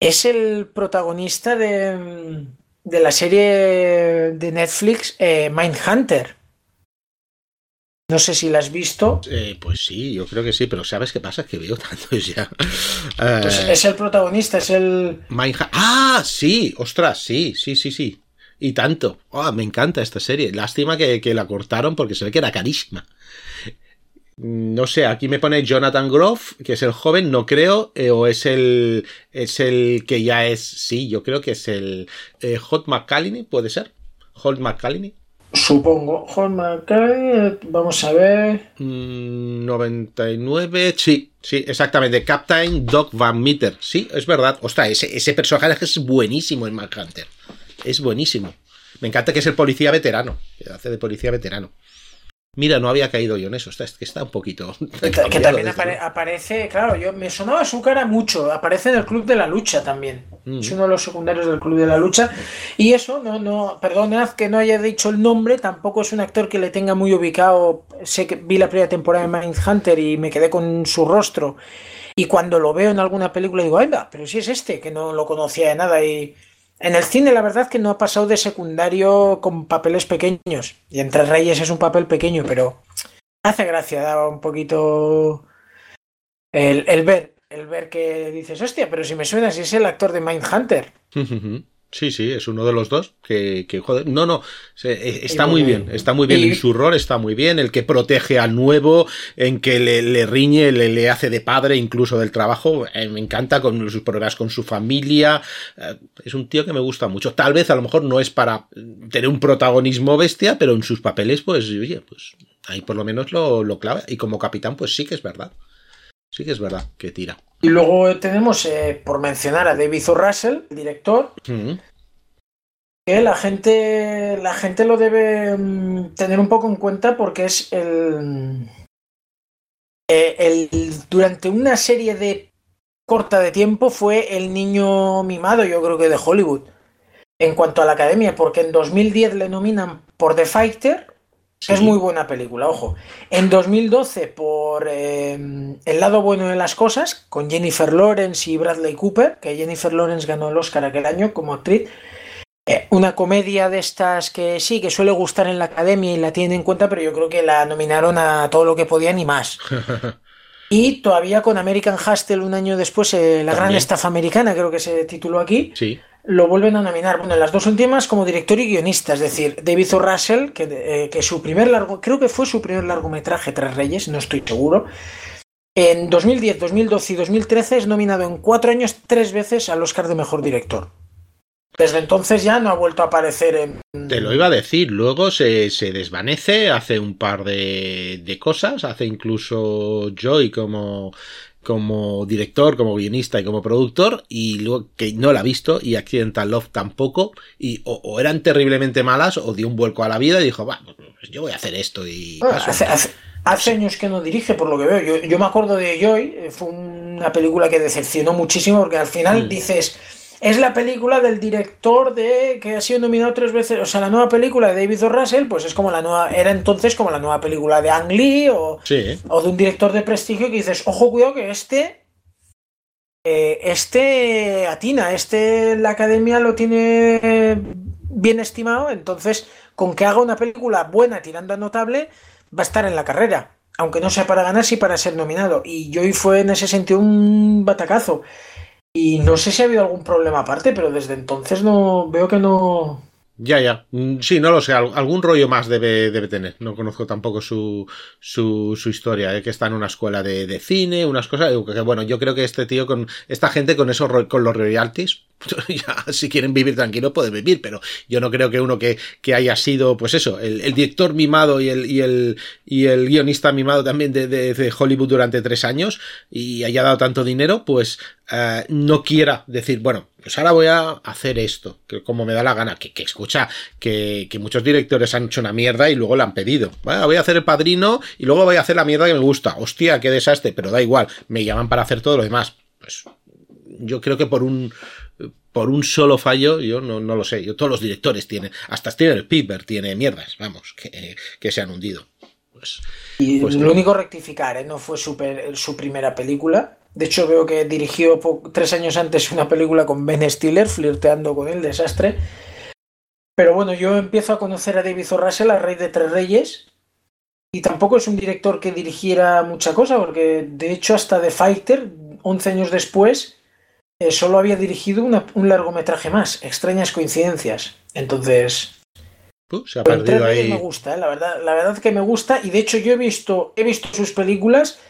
es el protagonista de, de la serie de Netflix eh, Mindhunter. No sé si la has visto. Eh, pues sí, yo creo que sí, pero ¿sabes qué pasa? Es que veo tantos ya. Pues Eh, es el protagonista, es el. Mindha- Ah, sí, ostras, sí, sí, sí, sí. Y tanto. Ah, me encanta esta serie. Lástima que, que la cortaron porque se ve que era carísima. No sé, aquí me pone Jonathan Grove, que es el joven, no creo, eh, o es el es el que ya es, sí, yo creo que es el eh, Hot McCallany, puede ser. Holt McCallany. Supongo. John McCain, vamos a ver. Mm, 99, sí, sí, exactamente. Captain Doc Van Meter. Sí, es verdad. Ostras, ese, ese personaje es buenísimo en Manhunter. Es buenísimo. Me encanta que es el policía veterano. Que hace de policía veterano. Mira, no había caído yo en eso. Está, está un poquito. Que, ta- que también apare- aparece, claro, yo me sonaba su cara mucho. Aparece en el Club de la Lucha también. Mm. Es uno de los secundarios del Club de la Lucha. Y eso, no, no, perdonad que no haya dicho el nombre, tampoco es un actor que le tenga muy ubicado. Sé que vi la primera temporada de Mindhunter y me quedé con su rostro. Y cuando lo veo en alguna película digo, ay, va, pero si es este, que no lo conocía de nada. Y en el cine la verdad que no ha pasado de secundario con papeles pequeños. Y entre Reyes es un papel pequeño, pero hace gracia, da un poquito el, el ver, el ver que dices, hostia, pero si me suena, si es el actor de Mindhunter. Sí, sí, es uno de los dos que, que, joder, no, no, se- eh, está muy bien, está muy bien en su rol, está muy bien, el que protege al nuevo, en que le, le riñe, le, le hace de padre incluso del trabajo, eh, me encanta con sus problemas con su familia, eh, es un tío que me gusta mucho, tal vez a lo mejor no es para tener un protagonismo bestia, pero en sus papeles, pues, oye, pues ahí por lo menos lo, lo clava, y como capitán, pues sí que es verdad, sí que es verdad que tira. Y luego tenemos, eh, por mencionar a David O. Russell, el director, Mm, que la gente, la gente lo debe mm, tener un poco en cuenta porque es el, eh, el durante una serie de corta de tiempo fue el niño mimado, yo creo que de Hollywood. En cuanto a la academia, porque en 2010 le nominan por The Fighter, sí. Es muy buena película, ojo. En 2012 por eh, El lado bueno de las cosas, con Jennifer Lawrence y Bradley Cooper, que Jennifer Lawrence ganó el Oscar aquel año como actriz. Eh, una comedia de estas que sí, que suele gustar en la academia y la tienen en cuenta, pero yo creo que la nominaron a todo lo que podían y más. Y todavía con American Hustle un año después, eh, La gran estafa americana, creo que se tituló aquí sí. Lo vuelven a nominar. Bueno, en las dos últimas como director y guionista, es decir, David O. Russell, que, eh, que su primer largo, creo que fue su primer largometraje, Tres Reyes, no estoy seguro. En 2010, 2012 y 2013 es nominado en cuatro años tres veces al Oscar de Mejor Director. Desde entonces ya no ha vuelto a aparecer en... Te lo iba a decir, luego se, se desvanece, hace un par de, de cosas, hace incluso Joy como, como director, como guionista y como productor, y luego que no la ha visto, y Accidental Love tampoco, y o, o eran terriblemente malas, o dio un vuelco a la vida y dijo, va, pues yo voy a hacer esto y Bueno, paso". hace, hace- hace años que no dirige, por lo que veo. Yo, yo me acuerdo de Joy, fue una película que decepcionó muchísimo porque al final Mm. dices, es la película del director de que ha sido nominado tres veces, o sea, la nueva película de David O. Russell, pues es como la nueva, era entonces como la nueva película de Ang Lee o, Sí, o de un director de prestigio que dices, ojo, cuidado que este, eh, este atina, este la academia lo tiene bien estimado, entonces con que haga una película buena tirando a notable, va a estar en la carrera, aunque no sea para ganar, sí para ser nominado. Y Joy fue en ese sentido un batacazo. Y no sé si ha habido algún problema aparte, pero desde entonces no veo que no. Ya, ya. Mm, Sí, no lo sé. al- Algún rollo más debe, debe tener. No conozco tampoco su, su, historia. ¿eh? Que está en una escuela de, de cine, unas cosas. Que, bueno, yo creo que este tío, con esta gente, con esos con los royalties, si quieren vivir tranquilo, pueden vivir. Pero yo no creo que uno que, que haya sido, pues eso, el, director mimado y el, y el, y el guionista mimado también de, Hollywood durante tres años y haya dado tanto dinero, pues eh, no quiera decir, bueno, pues ahora voy a hacer esto, que como me da la gana, que, que escucha, que, que muchos directores han hecho una mierda y luego la han pedido. Voy a hacer el padrino y luego voy a hacer la mierda que me gusta. Hostia, qué desastre, pero da igual, me llaman para hacer todo lo demás. Pues yo creo que por un por un solo fallo, yo no, no lo sé. Yo todos los directores tienen, hasta Steven Spielberg tiene mierdas, vamos, que, que se han hundido. Pues, y pues lo no. único rectificar, ¿eh? no fue su, primera película. De hecho, veo que dirigió tres años antes una película con Ben Stiller, flirteando con él, desastre. Pero bueno, yo empiezo a conocer a David O. Russell, a Rey de Tres Reyes. Y tampoco es un director que dirigiera mucha cosa, porque de hecho hasta The Fighter, 11 años después, eh, solo había dirigido una- un largometraje más, extrañas coincidencias. Entonces, Uh, se ha perdido ahí. me gusta, ¿eh? la verdad, la verdad que me gusta y de hecho yo he visto, he visto sus películas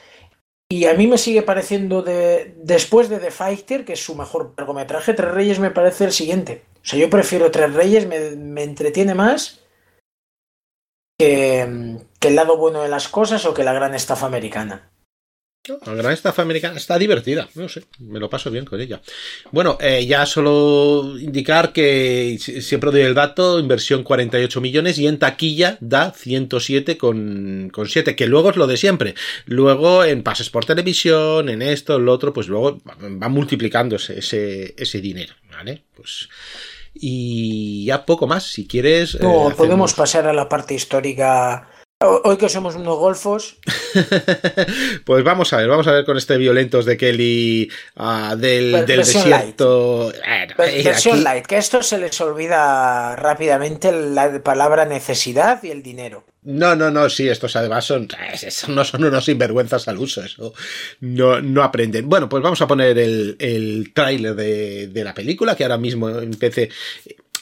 y a mí me sigue pareciendo de después de The Fighter, que es su mejor largometraje, Tres Reyes me parece el siguiente. O sea, yo prefiero Tres Reyes, me, me entretiene más que, que el lado bueno de las cosas o que la gran estafa americana. La gran estafa americana está divertida, no sé, me lo paso bien con ella. Bueno, eh, ya solo indicar que si- siempre doy el dato, inversión 48 millones y en taquilla da 107 con, con 7, que luego es lo de siempre. Luego en pases por televisión, en esto, en lo otro, pues luego va multiplicándose ese, ese dinero, ¿vale? Pues... Y ya poco más, si quieres... eh, No, podemos pasar a la parte histórica. Ho- Hoy que somos unos golfos, pues vamos a ver, vamos a ver con este violentos de Kelly ah, del, Ver- del versión desierto. Ver- eh, Versión aquí- light, que a esto se les olvida rápidamente la palabra necesidad y el dinero. No, no, no, sí, estos además son, no son unos sinvergüenzas al uso, eso no, no aprenden. Bueno, pues vamos a poner el, el tráiler de, de la película, que ahora mismo empecé.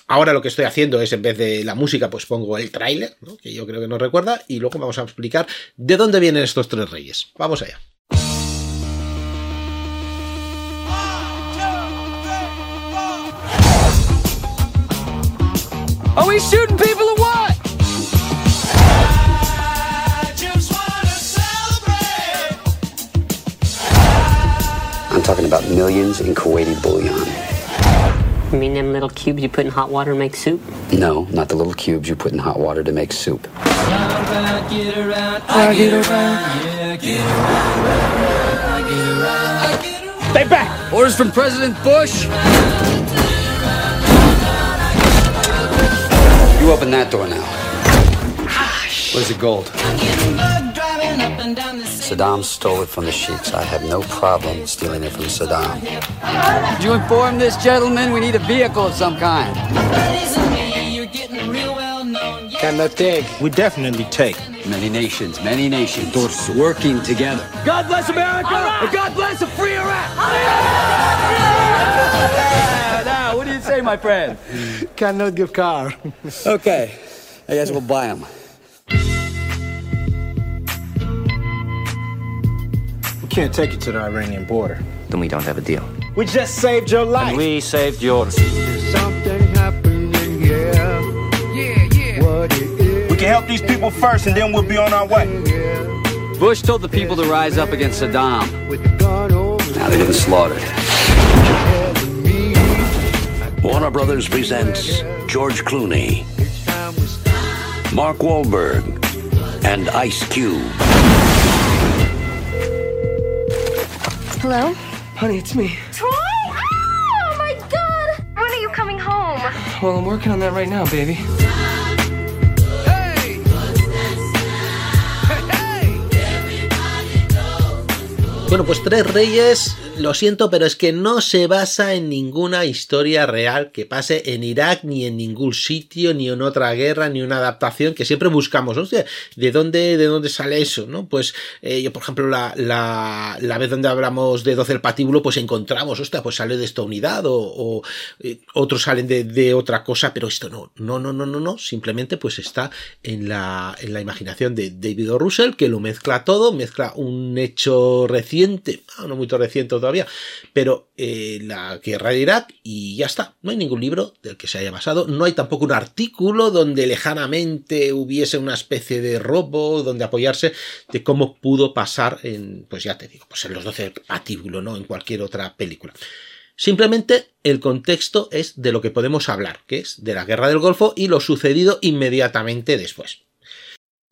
Ahora lo que estoy haciendo es, en vez de la música, pues pongo el tráiler, ¿no? que yo creo que nos recuerda, y luego vamos a explicar de dónde vienen estos tres reyes. Vamos allá. Are we shooting people or what? I'm talking about millions in Kuwaiti bullion. You mean them little cubes you put in hot water to make soup? No, not the little cubes you put in hot water to make soup. Stay back! Orders from President Bush. You open that door now. Where's the gold? Saddam stole it from the sheiks. I have no problem stealing it from Saddam. Did you inform this gentleman we need a vehicle of some kind? Cannot take. We definitely take. Many nations, many nations working together. God bless America! And God bless a free Iraq! now, what do you say, my friend? Cannot give car. Okay, I guess we'll buy them. Can't take you to the Iranian border. Then we don't have a deal. We just saved your life. We saved yours. Something happening here. Yeah, yeah. What. We can help these people first and then we'll be on our way. Bush told the people to rise up against Saddam. With the gun over Now they're getting slaughtered. Warner Brothers presents George Clooney, Each time we stop. Mark Wahlberg, and Ice Cube. Hello? Honey, it's me. Troy? Oh my god! When are you coming home? Well, I'm working on that right now, baby. Hey! Hey! Bueno, pues Tres Reyes, lo siento, pero es que no se basa en ninguna historia real que pase en Irak, ni en ningún sitio, ni en otra guerra, ni una adaptación que siempre buscamos. Hostia, ¿de dónde, de dónde sale eso? ¿No? Pues eh, yo, por ejemplo, la, la, la vez donde hablamos de 12 el patíbulo, pues encontramos, hostia, pues sale de esta unidad, o, o, eh, otros salen de, de otra cosa, pero esto no, no, no, no, no, no, simplemente pues está en la, en la imaginación de David O. Russell, que lo mezcla todo, mezcla un hecho reciente, ah, no muy reciente todavía, pero eh, la guerra de Irak y ya está. No hay ningún libro del que se haya basado, no hay tampoco un artículo donde lejanamente hubiese una especie de robo, donde apoyarse de cómo pudo pasar en, pues ya te digo, pues en los 12 patíbulo, ¿no? En cualquier otra película. Simplemente el contexto es de lo que podemos hablar, que es de la guerra del Golfo y lo sucedido inmediatamente después.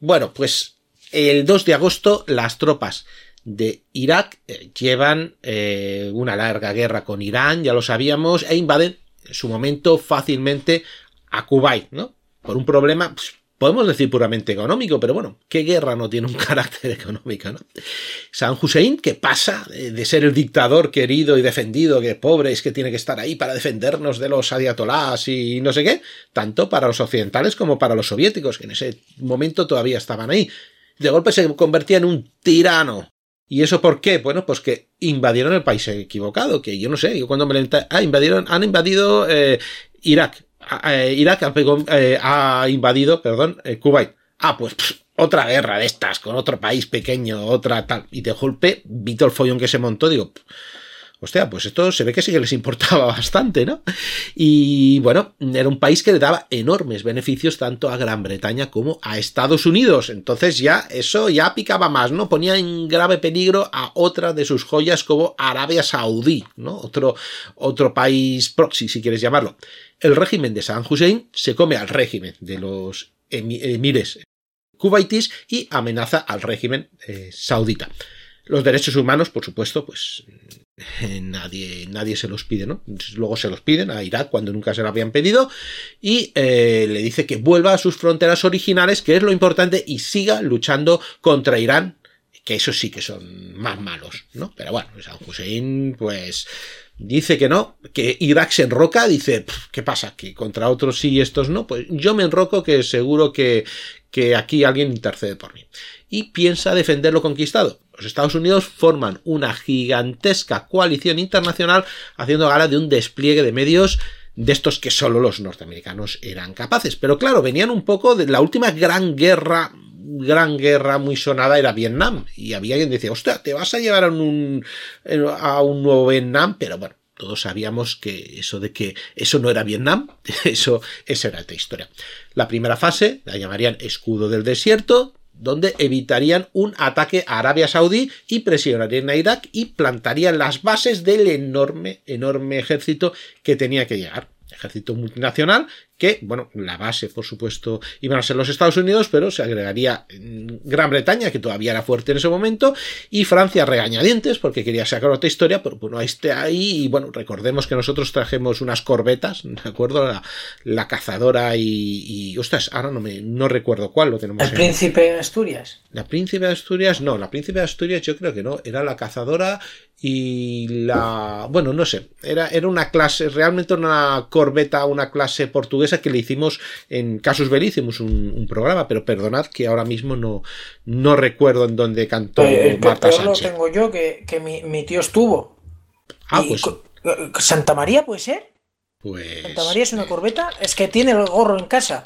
Bueno, pues el 2 de agosto las tropas de Irak eh, llevan eh, una larga guerra con Irán, ya lo sabíamos, e invaden en su momento fácilmente a Kuwait, ¿no? Por un problema, pues, podemos decir puramente económico, pero bueno, ¿qué guerra no tiene un carácter económico, no? San Hussein, que pasa de ser el dictador querido y defendido, que pobre es que tiene que estar ahí para defendernos de los ayatolás y no sé qué, tanto para los occidentales como para los soviéticos, que en ese momento todavía estaban ahí. De golpe se convertía en un tirano. ¿Y eso por qué? Bueno, pues que invadieron el país equivocado, que yo no sé, yo cuando me ah, invadieron, han invadido eh, Irak, Irak eh, ha invadido, perdón, eh, Kuwait. Ah, pues otra guerra de estas, con otro país pequeño, otra tal. Y de golpe, vi todo el follón que se montó, digo, hostia, pues esto se ve que sí que les importaba bastante, ¿no? Y bueno, era un país que le daba enormes beneficios tanto a Gran Bretaña como a Estados Unidos. Entonces ya eso ya picaba más, ¿no? Ponía en grave peligro a otra de sus joyas como Arabia Saudí, ¿no? Otro, otro país proxy, si quieres llamarlo el régimen de Saddam Hussein se come al régimen de los emires cubaitis y amenaza al régimen eh, saudita. Los derechos humanos, por supuesto, pues nadie, nadie se los pide, ¿no? Luego se los piden a Irak cuando nunca se lo habían pedido y eh, le dice que vuelva a sus fronteras originales, que es lo importante, y siga luchando contra Irán, que esos sí que son más malos, ¿no? Pero bueno, Saddam Hussein, pues dice que no, que Irak se enroca, dice, ¿qué pasa? Que contra otros sí y estos no, pues yo me enroco que seguro que, que aquí alguien intercede por mí. Y piensa defender lo conquistado. Los Estados Unidos forman una gigantesca coalición internacional haciendo gala de un despliegue de medios de estos que solo los norteamericanos eran capaces. Pero claro, venían un poco de la última gran guerra gran guerra muy sonada era Vietnam. Y había quien decía, hostia, te vas a llevar a un, a un nuevo Vietnam, pero bueno, todos sabíamos que eso de que eso no era Vietnam, eso, esa era otra historia. La primera fase la llamarían escudo del desierto, donde evitarían un ataque a Arabia Saudí y presionarían a Irak y plantarían las bases del enorme, enorme ejército que tenía que llegar. Ejército multinacional que, bueno, la base, por supuesto, iban a ser los Estados Unidos, pero se agregaría Gran Bretaña, que todavía era fuerte en ese momento, y Francia regañadientes, porque quería sacar otra historia, pero bueno, esté ahí, y bueno, recordemos que nosotros trajemos unas corbetas, ¿de acuerdo? La, cazadora y, y, ostras, ahora no me, no recuerdo cuál lo tenemos. ¿El príncipe de Asturias? La príncipe de Asturias, no, la príncipe de Asturias yo creo que no, era la cazadora y la, bueno, no sé, era, era una clase, realmente una corbeta, una clase portuguesa que le hicimos en Casus Belli, hicimos un, programa, pero perdonad que ahora mismo no, no recuerdo en dónde cantó eh, Marta lo tengo yo, que, mi, tío estuvo. Ah, pues. ¿Santa María puede ser? Pues. ¿Santa María es una corbeta? Es que tiene el gorro en casa.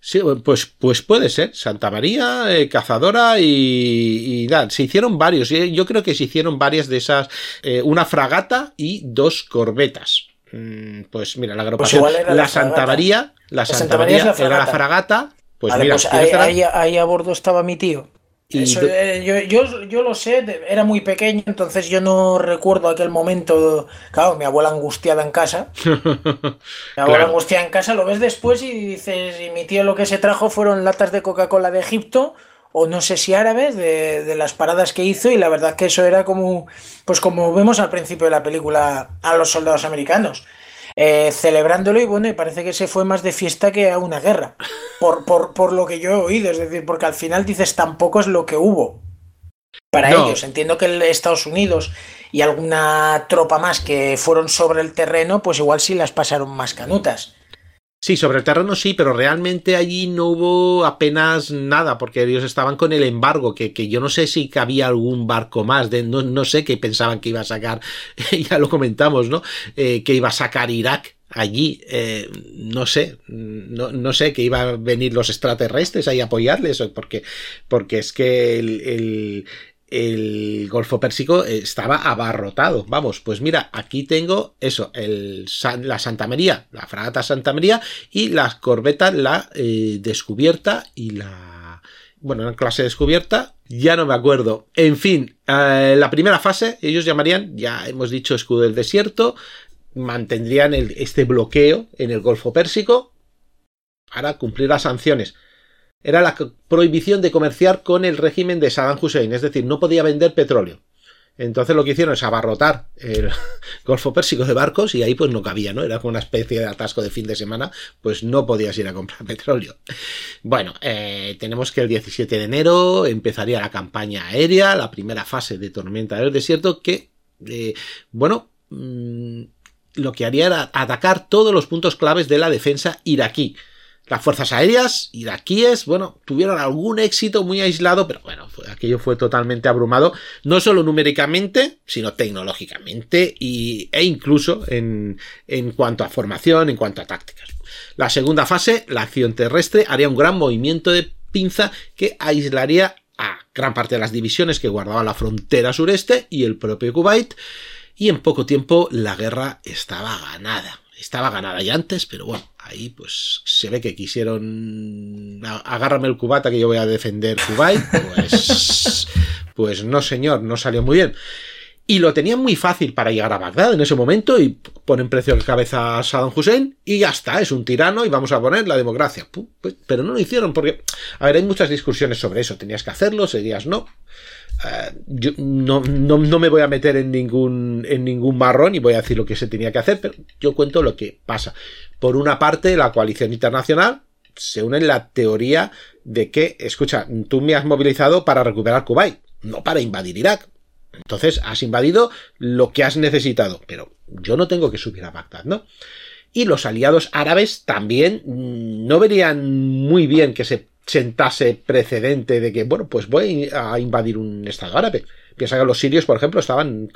Sí, pues, pues puede ser. Santa María, eh, Cazadora y, y Se hicieron varios. Yo creo que se hicieron varias de esas. Eh, una fragata y dos corbetas. Mm, pues mira, la pues agrupación la, Santa María, la, Santa, María, era la fragata. Pues mira, pues ahí, a bordo estaba mi tío. Eh, yo, yo, lo sé, era muy pequeño, entonces yo no recuerdo aquel momento. Claro, mi abuela angustiada en casa. mi abuela angustiada en casa, lo ves después y dices, y mi tío lo que se trajo fueron latas de Coca-Cola de Egipto o no sé si árabes de, de, las paradas que hizo y la verdad que eso era como pues como vemos al principio de la película a los soldados americanos eh, celebrándolo y bueno y parece que se fue más de fiesta que a una guerra por, por, por, lo que yo he oído es decir porque al final dices tampoco es lo que hubo para ellos. Entiendo que Estados Unidos y alguna tropa más que fueron sobre el terreno pues igual sí las pasaron más canutas Sí, sobre el terreno sí, pero realmente allí no hubo apenas nada, porque ellos estaban con el embargo, que, que yo no sé si cabía algún barco más, de, no, no sé qué pensaban que iba a sacar, ya lo comentamos, ¿no? Eh, que iba a sacar Irak allí, eh, no sé, no, no, sé, que iban a venir los extraterrestres ahí a apoyarles, porque, porque es que el Golfo Pérsico estaba abarrotado. Vamos, pues mira, aquí tengo eso, el, la Santa María, la fragata Santa María y las corbetas, la eh, descubierta y la... Bueno, la clase descubierta, ya no me acuerdo. En fin, eh, la primera fase, ellos llamarían, ya hemos dicho, escudo del desierto, mantendrían este bloqueo en el Golfo Pérsico para cumplir las sanciones era la prohibición de comerciar con el régimen de Saddam Hussein, es decir, no podía vender petróleo. Entonces lo que hicieron es abarrotar el Golfo Pérsico de barcos y ahí pues no cabía, ¿no? Era como una especie de atasco de fin de semana, pues no podías ir a comprar petróleo. Bueno, eh, tenemos que el 17 de enero empezaría la campaña aérea, la primera fase de tormenta del desierto que, eh, bueno, mmm, lo que haría era atacar todos los puntos claves de la defensa iraquí. Las fuerzas aéreas iraquíes, bueno, tuvieron algún éxito muy aislado, pero bueno, fue, aquello fue totalmente abrumado, no solo numéricamente, sino tecnológicamente y, e incluso en, en cuanto a formación, en cuanto a tácticas. La segunda fase, la acción terrestre, haría un gran movimiento de pinza que aislaría a gran parte de las divisiones que guardaban la frontera sureste y el propio Kuwait, y en poco tiempo la guerra estaba ganada estaba ganada ya antes, pero bueno, ahí pues se ve que quisieron agárrame el cubata que yo voy a defender Kuwait, pues, pues no señor, no salió muy bien. Y lo tenían muy fácil para llegar a Bagdad en ese momento y ponen precio de cabeza a Saddam Hussein y ya está, es un tirano y vamos a poner la democracia. Pues, pero no lo hicieron porque, a ver, hay muchas discusiones sobre eso, tenías que hacerlo, seguías no. Yo no, no, no, me voy a meter en ningún, en ningún marrón y voy a decir lo que se tenía que hacer, pero yo cuento lo que pasa. Por una parte, la coalición internacional se une en la teoría de que, escucha, tú me has movilizado para recuperar Kuwait, no para invadir Irak. Entonces has invadido lo que has necesitado, pero yo no tengo que subir a Bagdad, ¿no? Y los aliados árabes también no verían muy bien que se sentase precedente de que, bueno, pues voy a invadir un Estado árabe. Piensa que los sirios, por ejemplo, estaban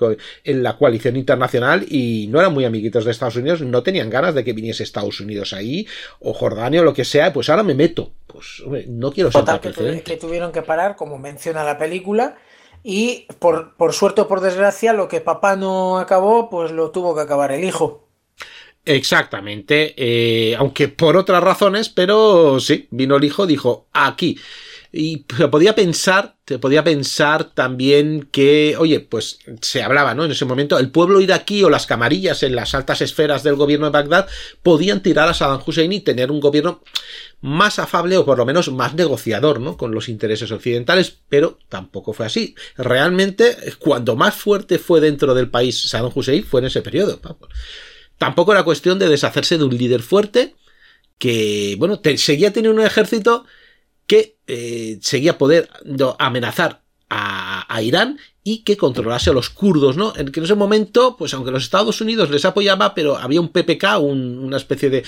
en la coalición internacional y no eran muy amiguitos de Estados Unidos, no tenían ganas de que viniese Estados Unidos ahí, o Jordania o lo que sea, pues ahora me meto. Pues hombre, no quiero ser que, tu, que tuvieron que parar, como menciona la película, y por, por suerte o por desgracia, lo que papá no acabó, pues lo tuvo que acabar el hijo. Exactamente, eh, aunque por otras razones, pero sí, vino el hijo, dijo, aquí. Y se podía pensar, podía pensar también que, oye, pues se hablaba, ¿no? En ese momento, el pueblo iraquí o las camarillas en las altas esferas del gobierno de Bagdad podían tirar a Saddam Hussein y tener un gobierno más afable o por lo menos más negociador, ¿no? Con los intereses occidentales, pero tampoco fue así. Realmente, cuando más fuerte fue dentro del país Saddam Hussein fue en ese periodo. Tampoco era cuestión de deshacerse de un líder fuerte que, bueno, seguía teniendo un ejército que eh, seguía poder amenazar a, Irán y que controlase a los kurdos, ¿no? En ese momento, pues aunque los Estados Unidos les apoyaba, pero había un PPK, un, una especie de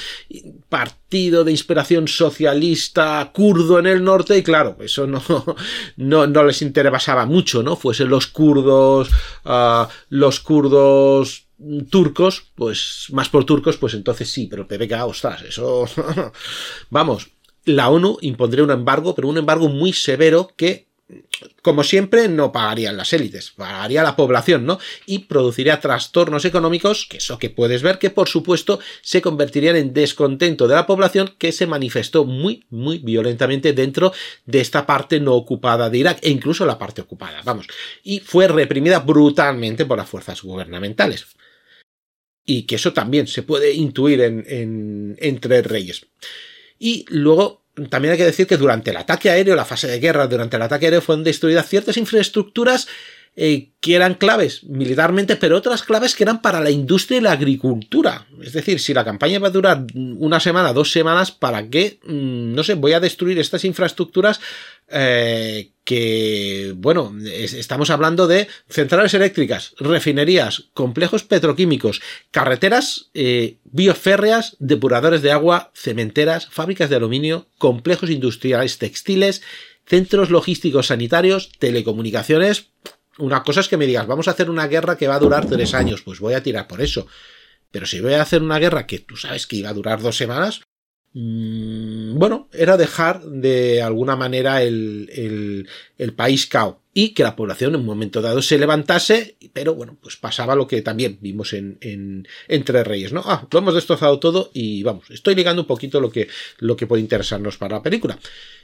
partido de inspiración socialista kurdo en el norte, y claro, eso no, no, no les interesaba mucho, ¿no? Fuesen los kurdos, uh, los kurdos turcos, pues más por turcos, pues entonces sí, pero PPK, ostras, eso. Vamos, la ONU impondría un embargo, pero un embargo muy severo que, como siempre, no pagarían las élites, pagaría la población, ¿no? Y produciría trastornos económicos, que eso que puedes ver, que por supuesto se convertirían en descontento de la población que se manifestó muy, muy violentamente dentro de esta parte no ocupada de Irak, e incluso la parte ocupada, vamos. Y fue reprimida brutalmente por las fuerzas gubernamentales y que eso también se puede intuir en, en, entre reyes. Y luego también hay que decir que durante el ataque aéreo, la fase de guerra, durante el ataque aéreo fueron destruidas ciertas infraestructuras eh, que eran claves militarmente, pero otras claves que eran para la industria y la agricultura. Es decir, si la campaña va a durar una semana, dos semanas, ¿para qué? Mm, no sé, voy a destruir estas infraestructuras eh, que, bueno, es, estamos hablando de centrales eléctricas, refinerías, complejos petroquímicos, carreteras eh, bioférreas, depuradores de agua, cementeras, fábricas de aluminio, complejos industriales textiles, centros logísticos sanitarios, telecomunicaciones, una cosa es que me digas, vamos a hacer una guerra que va a durar tres años, pues voy a tirar por eso. Pero si voy a hacer una guerra que tú sabes que iba a durar dos semanas, mmm, bueno, era dejar de alguna manera el, el, el país cao y que la población en un momento dado se levantase, pero bueno, pues pasaba lo que también vimos en, en Entre Reyes, ¿no? Ah, lo hemos destrozado todo y vamos, estoy ligando un poquito lo que, lo que puede interesarnos para la película.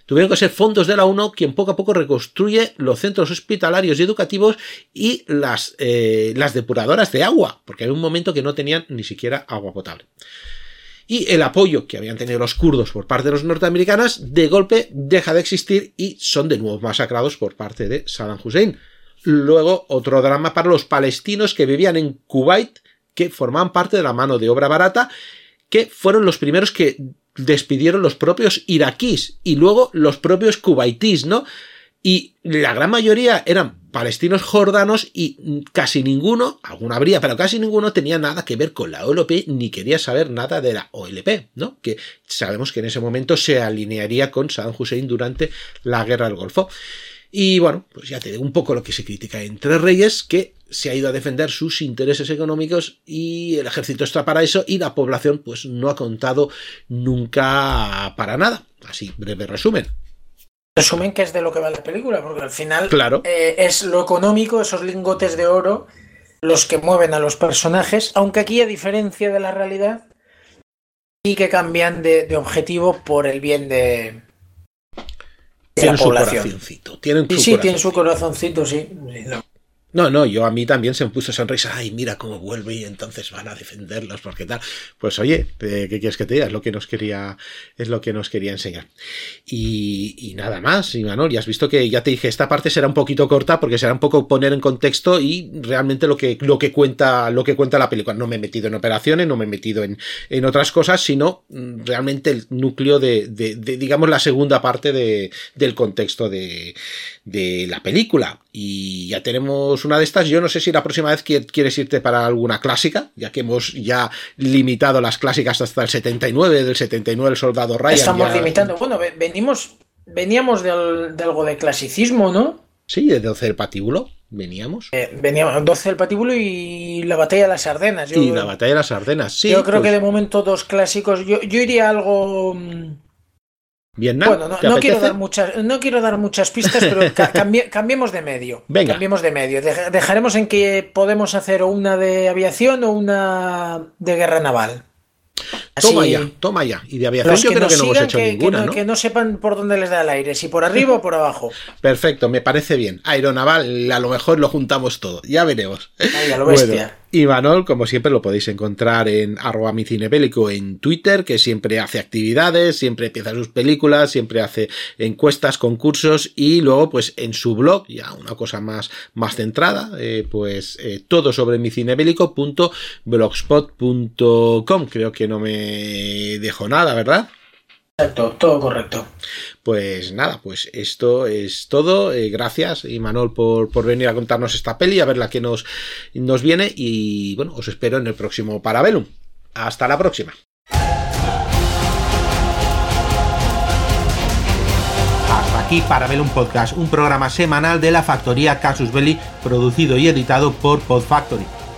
Tuvieron que ser fondos de la ONU quien poco a poco reconstruye los centros hospitalarios y educativos y las, eh, las depuradoras de agua, porque había un momento que no tenían ni siquiera agua potable y el apoyo que habían tenido los kurdos por parte de los norteamericanos de golpe deja de existir y son de nuevo masacrados por parte de Saddam Hussein. Luego, otro drama para los palestinos que vivían en Kuwait, que formaban parte de la mano de obra barata, que fueron los primeros que despidieron los propios iraquíes y luego los propios kuwaitíes, ¿no? Y la gran mayoría eran palestinos jordanos y casi ninguno, alguno habría, pero casi ninguno tenía nada que ver con la OLP ni quería saber nada de la OLP, ¿no? Que sabemos que en ese momento se alinearía con Saddam Hussein durante la guerra del Golfo. Y bueno, pues ya te digo un poco lo que se critica en Tres Reyes, que se ha ido a defender sus intereses económicos y el ejército está para eso y la población pues no ha contado nunca para nada. Así, breve resumen. Resumen que es de lo que va la película, porque al final Claro. eh, es lo económico, esos lingotes de oro, los que mueven a los personajes, aunque aquí a diferencia de la realidad, sí que cambian de, de objetivo por el bien de, de la Tienen su población. corazoncito. Tienen Sí, su sí, tiene corazoncito. su corazoncito, sí. Sí, no. No, no, yo a mí también se me puso sonrisa. Ay, mira cómo vuelve y entonces van a defenderlos porque tal. Pues oye, ¿qué quieres que te diga? Es lo que nos quería, es lo que nos quería enseñar. Y, y nada más, Imanol, ya has visto que ya te dije, esta parte será un poquito corta porque será un poco poner en contexto y realmente lo que, lo que cuenta, lo que cuenta la película. No me he metido en operaciones, no me he metido en, en otras cosas, sino mm, realmente el núcleo de, de- de, digamos, la segunda parte de, del contexto de, de la película. Y ya tenemos una de estas. Yo no sé si la próxima vez qui- quieres irte para alguna clásica, ya que hemos ya limitado las clásicas hasta el 79, del 79 el soldado Ryan. Estamos ya- limitando. Bueno, ve- venimos, veníamos del- de algo de clasicismo, ¿no? Sí, de 12 el patíbulo, veníamos. Eh, veníamos 12 del patíbulo y la batalla de las Ardenas. Yo, y la batalla de las Ardenas, sí. yo creo pues, que de momento dos clásicos. Yo, yo iría algo. Vietnam, Bueno, no, ¿te no quiero dar muchas, no quiero dar muchas pistas, pero ca- cambie- cambiemos de medio. Venga. Cambiemos de medio. Dej- dejaremos en que podemos hacer una de aviación o una de guerra naval. Toma ya, toma ya. Y de aviación yo creo que no hemos hecho que, que no, ¿no? que no sepan por dónde les da el aire, si por arriba o por abajo. Perfecto, me parece bien. Aeronaval, a lo mejor lo juntamos todo. Ya veremos. Ay, a lo bestia. Imanol, como siempre, lo podéis encontrar en arroba mi en Twitter, que siempre hace actividades, siempre empieza sus películas, siempre hace encuestas, concursos y luego, pues en su blog, ya una cosa más, más centrada, eh, pues eh, todo sobre mi cine blogspot.com. Creo que no me dejo nada, ¿verdad? Exacto, todo correcto. Pues nada, pues esto es todo. Eh, gracias, Imanol, por, por venir a contarnos esta peli, a ver la que nos, nos viene. Y bueno, os espero en el próximo Parabellum. Hasta la próxima. Hasta aquí Parabellum Podcast, un programa semanal de la factoría Casus Belli, producido y editado por Podfactory.